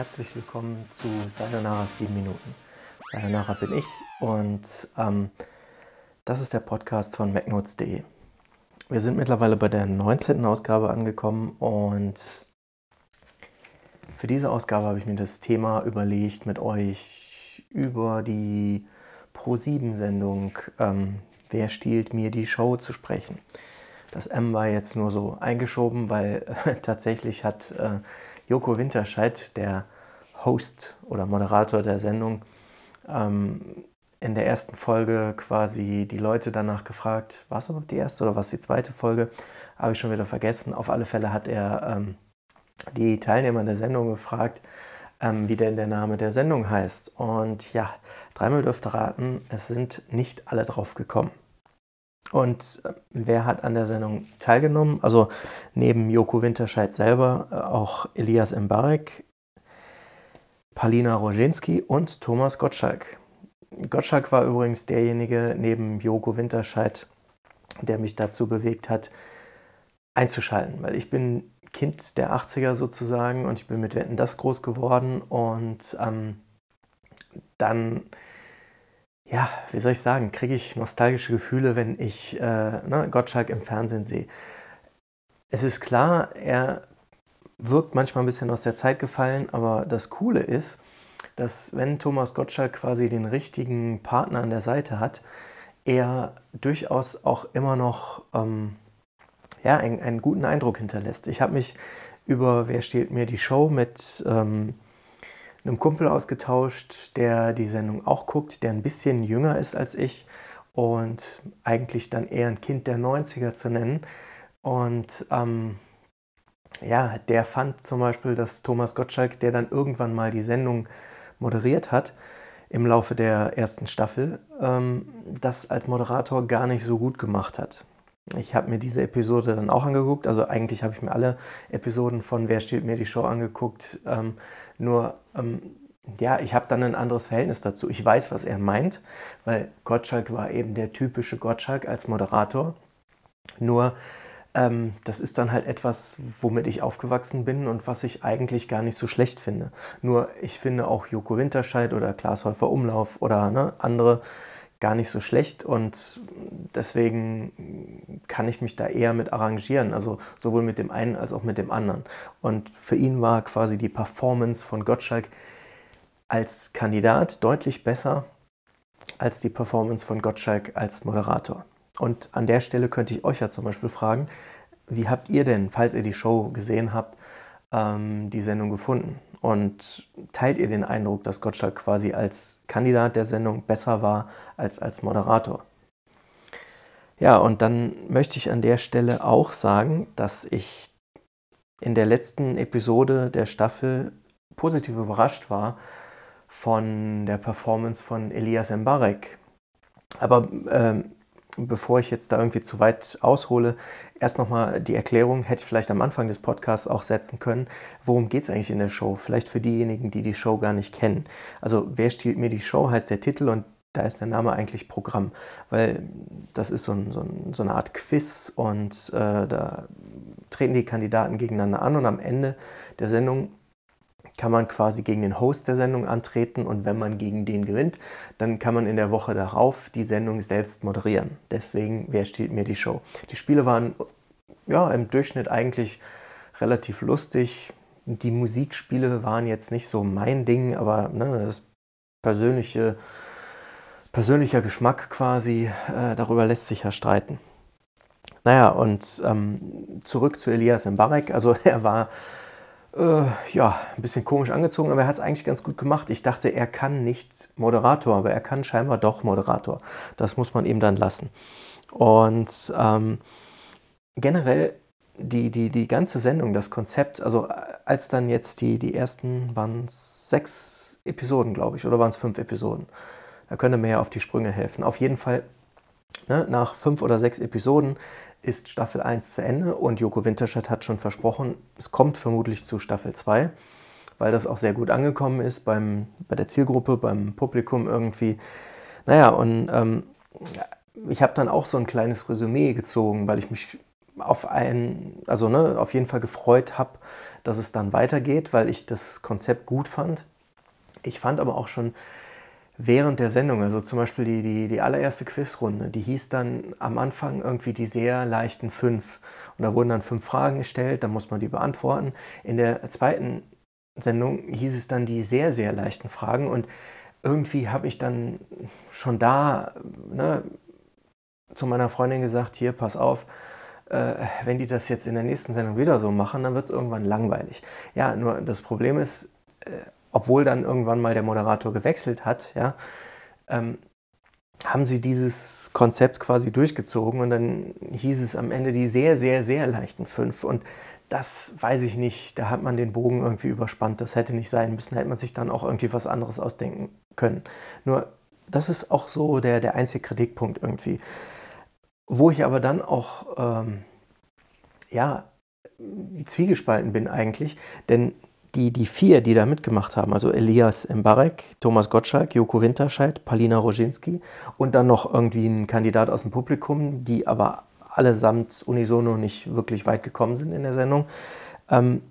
herzlich willkommen zu Sayonara 7 Minuten. Sayonara bin ich und ähm, das ist der Podcast von MacNotes.de. Wir sind mittlerweile bei der 19. Ausgabe angekommen und für diese Ausgabe habe ich mir das Thema überlegt, mit euch über die Pro7-Sendung ähm, Wer stiehlt mir die Show zu sprechen. Das M war jetzt nur so eingeschoben, weil äh, tatsächlich hat äh, Joko Winterscheid, der Host oder Moderator der Sendung, ähm, in der ersten Folge quasi die Leute danach gefragt, war es überhaupt die erste oder was die zweite Folge? Habe ich schon wieder vergessen. Auf alle Fälle hat er ähm, die Teilnehmer der Sendung gefragt, ähm, wie denn der Name der Sendung heißt. Und ja, dreimal dürfte raten, es sind nicht alle drauf gekommen. Und äh, wer hat an der Sendung teilgenommen? Also neben Joko Winterscheid selber äh, auch Elias Mbarek, Palina Roginski und Thomas Gottschalk. Gottschalk war übrigens derjenige neben Joko Winterscheid, der mich dazu bewegt hat, einzuschalten, weil ich bin Kind der 80er sozusagen und ich bin mit Wetten das groß geworden und ähm, dann ja, wie soll ich sagen, kriege ich nostalgische Gefühle, wenn ich äh, ne, Gottschalk im Fernsehen sehe. Es ist klar, er wirkt manchmal ein bisschen aus der Zeit gefallen, aber das Coole ist, dass wenn Thomas Gottschalk quasi den richtigen Partner an der Seite hat, er durchaus auch immer noch ähm, ja, einen, einen, guten Eindruck hinterlässt. Ich habe mich über Wer stiehlt mir die Show mit ähm, einem Kumpel ausgetauscht, der die Sendung auch guckt, der ein bisschen jünger ist als ich und eigentlich dann eher ein Kind der 90er zu nennen. Und ähm, ja, der fand zum Beispiel, dass Thomas Gottschalk, der dann irgendwann mal die Sendung moderiert hat, im Laufe der ersten Staffel, ähm, das als Moderator gar nicht so gut gemacht hat. Ich habe mir diese Episode dann auch angeguckt. Also eigentlich habe ich mir alle Episoden von Wer steht mir die Show angeguckt. Ähm, nur, ähm, ja, ich habe dann ein anderes Verhältnis dazu. Ich weiß, was er meint, weil Gottschalk war eben der typische Gottschalk als Moderator. Nur, ähm, das ist dann halt etwas, womit ich aufgewachsen bin und was ich eigentlich gar nicht so schlecht finde. Nur, ich finde auch Joko Winterscheid oder Klaas Häufer Umlauf oder ne, andere gar nicht so schlecht und deswegen kann ich mich da eher mit arrangieren, also sowohl mit dem einen als auch mit dem anderen. Und für ihn war quasi die Performance von Gottschalk als Kandidat deutlich besser als die Performance von Gottschalk als Moderator. Und an der Stelle könnte ich euch ja zum Beispiel fragen, wie habt ihr denn, falls ihr die Show gesehen habt, ähm, die Sendung gefunden? Und teilt ihr den Eindruck, dass Gottschalk quasi als Kandidat der Sendung besser war als als Moderator? Ja, und dann möchte ich an der Stelle auch sagen, dass ich in der letzten Episode der Staffel positiv überrascht war von der Performance von Elias Mbarek. Aber ähm, bevor ich jetzt da irgendwie zu weit aushole, erst nochmal die Erklärung, hätte ich vielleicht am Anfang des Podcasts auch setzen können. Worum geht es eigentlich in der Show? Vielleicht für diejenigen, die die Show gar nicht kennen. Also, wer stiehlt mir die Show, heißt der Titel und da ist der Name eigentlich Programm, weil das ist so, ein, so, ein, so eine Art Quiz und äh, da treten die Kandidaten gegeneinander an und am Ende der Sendung kann man quasi gegen den Host der Sendung antreten und wenn man gegen den gewinnt, dann kann man in der Woche darauf die Sendung selbst moderieren. Deswegen, wer stiehlt mir die Show? Die Spiele waren ja im Durchschnitt eigentlich relativ lustig. Die Musikspiele waren jetzt nicht so mein Ding, aber ne, das persönliche, persönlicher Geschmack quasi, äh, darüber lässt sich ja streiten. Naja, und ähm, zurück zu Elias Mbarek. Also er war äh, ja, ein bisschen komisch angezogen, aber er hat es eigentlich ganz gut gemacht. Ich dachte, er kann nicht Moderator, aber er kann scheinbar doch Moderator. Das muss man ihm dann lassen. Und ähm, generell die, die, die ganze Sendung, das Konzept, also als dann jetzt die, die ersten, waren es sechs Episoden, glaube ich, oder waren es fünf Episoden? Da könnte mir ja auf die Sprünge helfen. Auf jeden Fall, ne, nach fünf oder sechs Episoden ist Staffel 1 zu Ende und Joko Winterscheid hat schon versprochen, es kommt vermutlich zu Staffel 2, weil das auch sehr gut angekommen ist beim, bei der Zielgruppe, beim Publikum irgendwie. Naja, und ähm, ich habe dann auch so ein kleines Resümee gezogen, weil ich mich auf einen, also ne, auf jeden Fall gefreut habe, dass es dann weitergeht, weil ich das Konzept gut fand. Ich fand aber auch schon während der Sendung, also zum Beispiel die, die, die allererste Quizrunde, die hieß dann am Anfang irgendwie die sehr leichten fünf. Und da wurden dann fünf Fragen gestellt, dann muss man die beantworten. In der zweiten Sendung hieß es dann die sehr, sehr leichten Fragen. Und irgendwie habe ich dann schon da ne, zu meiner Freundin gesagt, hier, pass auf, äh, wenn die das jetzt in der nächsten Sendung wieder so machen, dann wird es irgendwann langweilig. Ja, nur das Problem ist, äh, obwohl dann irgendwann mal der Moderator gewechselt hat, ja, ähm, haben sie dieses Konzept quasi durchgezogen und dann hieß es am Ende die sehr, sehr, sehr leichten fünf. Und das weiß ich nicht, da hat man den Bogen irgendwie überspannt. Das hätte nicht sein müssen, da hätte man sich dann auch irgendwie was anderes ausdenken können. Nur das ist auch so der, der einzige Kritikpunkt irgendwie. Wo ich aber dann auch, ähm, ja, zwiegespalten bin eigentlich, denn die, die vier, die da mitgemacht haben, also Elias Mbarek, Thomas Gottschalk, Joko Winterscheid, Palina Roginski und dann noch irgendwie ein Kandidat aus dem Publikum, die aber allesamt unisono nicht wirklich weit gekommen sind in der Sendung, ähm,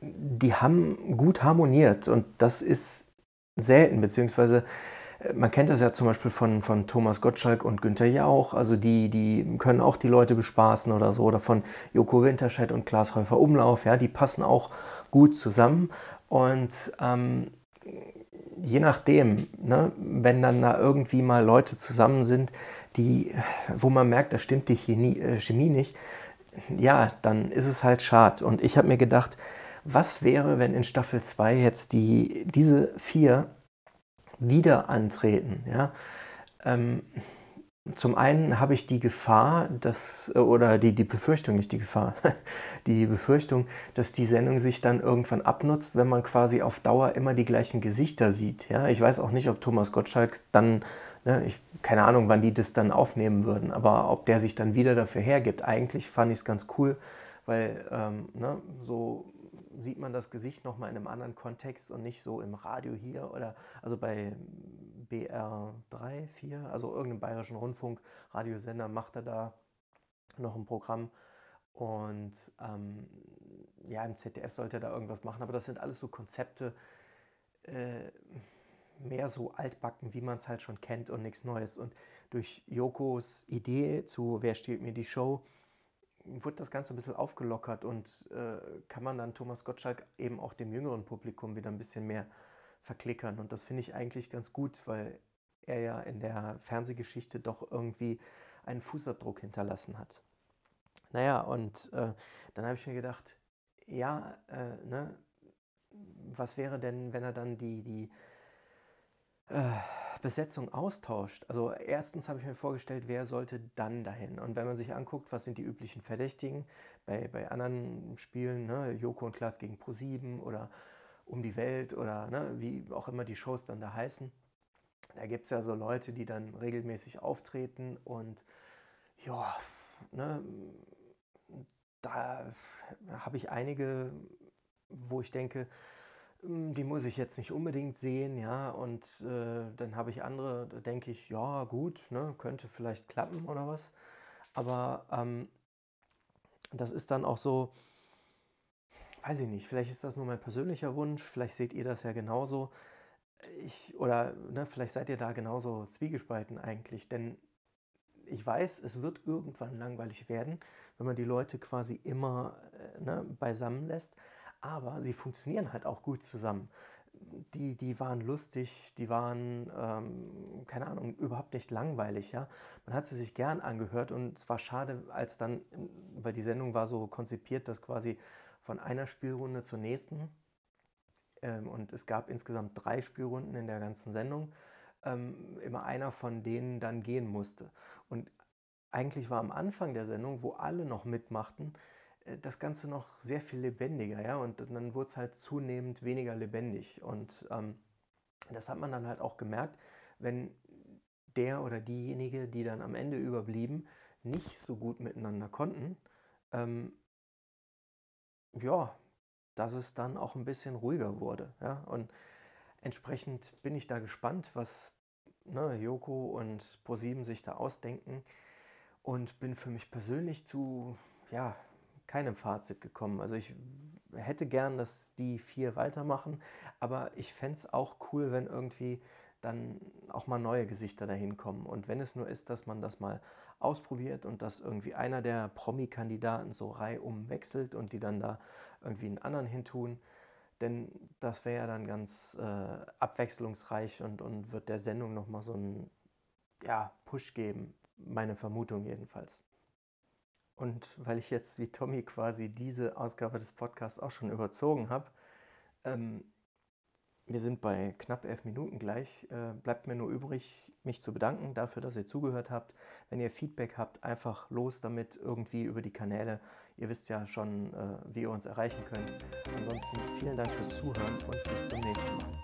die haben gut harmoniert und das ist selten, beziehungsweise man kennt das ja zum Beispiel von, von Thomas Gottschalk und Günther Jauch, also die, die können auch die Leute bespaßen oder so, oder von Joko Winterscheid und Klaas Häufer Umlauf, ja, die passen auch gut zusammen. Und ähm, je nachdem, ne, wenn dann da irgendwie mal Leute zusammen sind, die, wo man merkt, da stimmt die Chemie, äh, Chemie nicht, ja, dann ist es halt schade. Und ich habe mir gedacht, was wäre, wenn in Staffel 2 jetzt die, diese vier wieder antreten. Ja? Ähm, zum einen habe ich die Gefahr, dass, oder die, die Befürchtung, nicht die Gefahr, die Befürchtung, dass die Sendung sich dann irgendwann abnutzt, wenn man quasi auf Dauer immer die gleichen Gesichter sieht. Ja? Ich weiß auch nicht, ob Thomas Gottschalk dann, ne, ich, keine Ahnung, wann die das dann aufnehmen würden, aber ob der sich dann wieder dafür hergibt. Eigentlich fand ich es ganz cool, weil ähm, ne, so sieht man das Gesicht nochmal in einem anderen Kontext und nicht so im Radio hier oder also bei BR3, 4, also irgendeinem bayerischen Rundfunk, Radiosender macht er da noch ein Programm und ähm, ja, im ZDF sollte er da irgendwas machen, aber das sind alles so Konzepte, äh, mehr so altbacken, wie man es halt schon kennt und nichts Neues. Und durch Jokos Idee zu Wer stiehlt mir die Show, wurde das Ganze ein bisschen aufgelockert und äh, kann man dann Thomas Gottschalk eben auch dem jüngeren Publikum wieder ein bisschen mehr verklickern. Und das finde ich eigentlich ganz gut, weil er ja in der Fernsehgeschichte doch irgendwie einen Fußabdruck hinterlassen hat. Naja, und äh, dann habe ich mir gedacht, ja, äh, ne, was wäre denn, wenn er dann die, die äh, Besetzung austauscht, also erstens habe ich mir vorgestellt, wer sollte dann dahin? Und wenn man sich anguckt, was sind die üblichen Verdächtigen? Bei, bei anderen Spielen, ne, Joko und Klaas gegen Pro7 oder Um die Welt oder ne, wie auch immer die Shows dann da heißen, da gibt es ja so Leute, die dann regelmäßig auftreten und ja, ne, da habe ich einige, wo ich denke, die muss ich jetzt nicht unbedingt sehen, ja, und äh, dann habe ich andere, da denke ich, ja, gut, ne, könnte vielleicht klappen oder was. Aber ähm, das ist dann auch so, weiß ich nicht, vielleicht ist das nur mein persönlicher Wunsch, vielleicht seht ihr das ja genauso. Ich, oder ne, vielleicht seid ihr da genauso zwiegespalten eigentlich, denn ich weiß, es wird irgendwann langweilig werden, wenn man die Leute quasi immer äh, ne, beisammen lässt aber sie funktionieren halt auch gut zusammen. Die, die waren lustig, die waren, ähm, keine Ahnung, überhaupt nicht langweilig. Ja? Man hat sie sich gern angehört und es war schade, als dann, weil die Sendung war so konzipiert, dass quasi von einer Spielrunde zur nächsten, ähm, und es gab insgesamt drei Spielrunden in der ganzen Sendung, ähm, immer einer von denen dann gehen musste. Und eigentlich war am Anfang der Sendung, wo alle noch mitmachten, das Ganze noch sehr viel lebendiger, ja, und dann wurde es halt zunehmend weniger lebendig. Und ähm, das hat man dann halt auch gemerkt, wenn der oder diejenige, die dann am Ende überblieben, nicht so gut miteinander konnten, ähm, ja, dass es dann auch ein bisschen ruhiger wurde. Ja? Und entsprechend bin ich da gespannt, was ne, Joko und ProSieben sich da ausdenken. und bin für mich persönlich zu ja, keinem Fazit gekommen. Also ich hätte gern, dass die vier weitermachen, aber ich fände es auch cool, wenn irgendwie dann auch mal neue Gesichter dahin kommen. Und wenn es nur ist, dass man das mal ausprobiert und dass irgendwie einer der Promi-Kandidaten so reihum wechselt und die dann da irgendwie einen anderen hintun, denn das wäre ja dann ganz äh, abwechslungsreich und, und wird der Sendung nochmal so einen ja, Push geben. Meine Vermutung jedenfalls. Und weil ich jetzt wie Tommy quasi diese Ausgabe des Podcasts auch schon überzogen habe, ähm, wir sind bei knapp elf Minuten gleich. Äh, bleibt mir nur übrig, mich zu bedanken dafür, dass ihr zugehört habt. Wenn ihr Feedback habt, einfach los damit irgendwie über die Kanäle. Ihr wisst ja schon, äh, wie ihr uns erreichen könnt. Ansonsten vielen Dank fürs Zuhören und bis zum nächsten Mal.